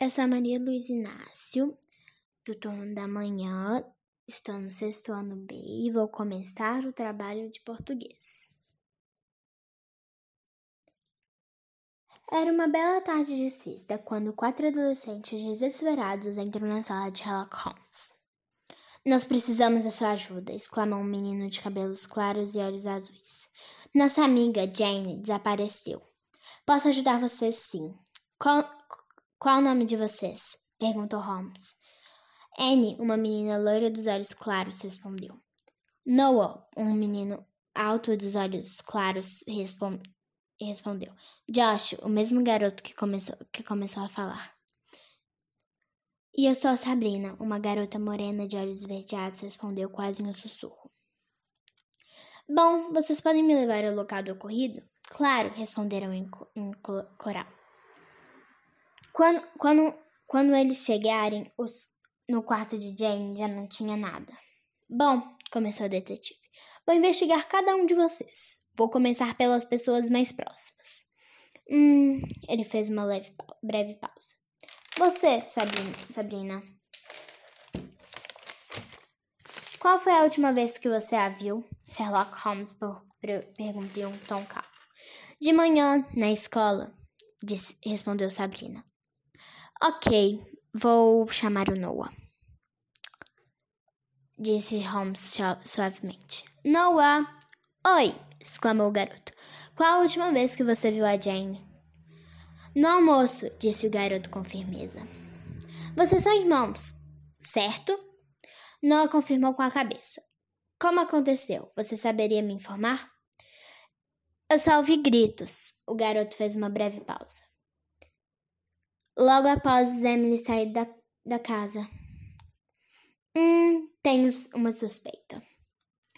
eu sou a Maria Luiz Inácio, do turno da manhã, estou no sexto ano B e vou começar o trabalho de português. Era uma bela tarde de sexta quando quatro adolescentes desesperados entram na sala de Sherlock Holmes. Nós precisamos da sua ajuda, exclamou um menino de cabelos claros e olhos azuis. Nossa amiga Jane desapareceu. Posso ajudar vocês sim. Qual o nome de vocês? perguntou Holmes. Anne, uma menina loira dos olhos claros, respondeu. Noah, um menino alto dos olhos claros, respon respondeu. Josh, o mesmo garoto que começou, que começou a falar. E eu sou a Sabrina, uma garota morena de olhos esverdeados, respondeu quase em um sussurro. Bom, vocês podem me levar ao local do ocorrido? Claro, responderam em, em coral. Quando, quando, quando eles chegarem os, no quarto de Jane, já não tinha nada. Bom, começou o detetive, vou investigar cada um de vocês. Vou começar pelas pessoas mais próximas. Hum, ele fez uma leve, breve pausa. Você, Sabrina, Sabrina. Qual foi a última vez que você a viu? Sherlock Holmes perguntou em um tom calmo. De manhã, na escola, disse, respondeu Sabrina. Ok, vou chamar o Noah. Disse Holmes suavemente. Noah! Oi! exclamou o garoto. Qual a última vez que você viu a Jane? No almoço, disse o garoto com firmeza. Vocês são irmãos, certo? Noah confirmou com a cabeça. Como aconteceu? Você saberia me informar? Eu só ouvi gritos. O garoto fez uma breve pausa. Logo após Emily sair da, da casa. Hum, tenho uma suspeita,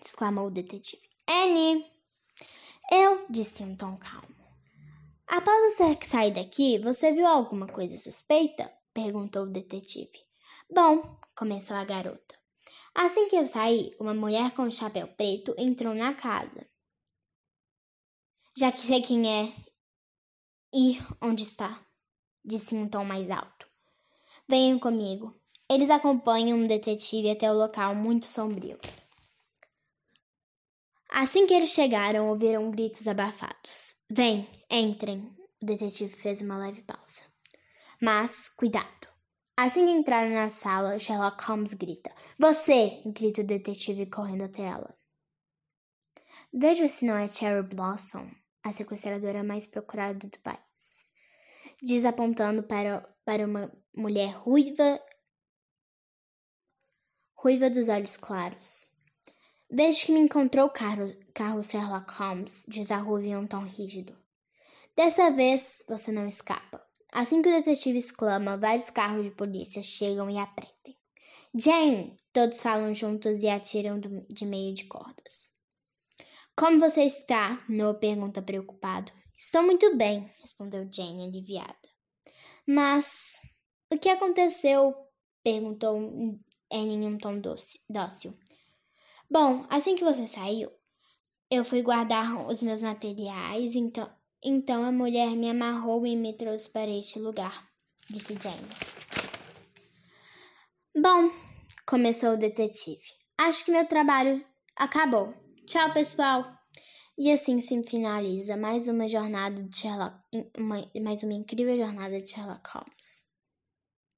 exclamou o detetive. Annie! Eu, disse em um tom calmo. Após você sair daqui, você viu alguma coisa suspeita? perguntou o detetive. Bom, começou a garota. Assim que eu saí, uma mulher com um chapéu preto entrou na casa. Já que sei quem é e onde está disse em um tom mais alto. Venham comigo. Eles acompanham um detetive até o local muito sombrio. Assim que eles chegaram, ouviram gritos abafados. Vem, entrem. O detetive fez uma leve pausa. Mas, cuidado. Assim que entraram na sala, Sherlock Holmes grita: Você! grita o detetive correndo até ela. Veja se não é Cherry Blossom, a sequestradora mais procurada do país diz apontando para, para uma mulher ruiva, ruiva dos olhos claros. Desde que me encontrou carro, carro Sherlock Holmes, diz a ruiva em um tom rígido. Dessa vez você não escapa. Assim que o detetive exclama, vários carros de polícia chegam e aprendem. Jane! Todos falam juntos e atiram do, de meio de cordas. Como você está? Noah pergunta preocupado. Estou muito bem, respondeu Jane, aliviada. Mas o que aconteceu? perguntou Anne em um tom dócil. Bom, assim que você saiu, eu fui guardar os meus materiais, então, então a mulher me amarrou e me trouxe para este lugar, disse Jane. Bom, começou o detetive. Acho que meu trabalho acabou. Tchau, pessoal! E assim se finaliza mais uma jornada de Sherlock, uma, mais uma incrível jornada de Sherlock Holmes.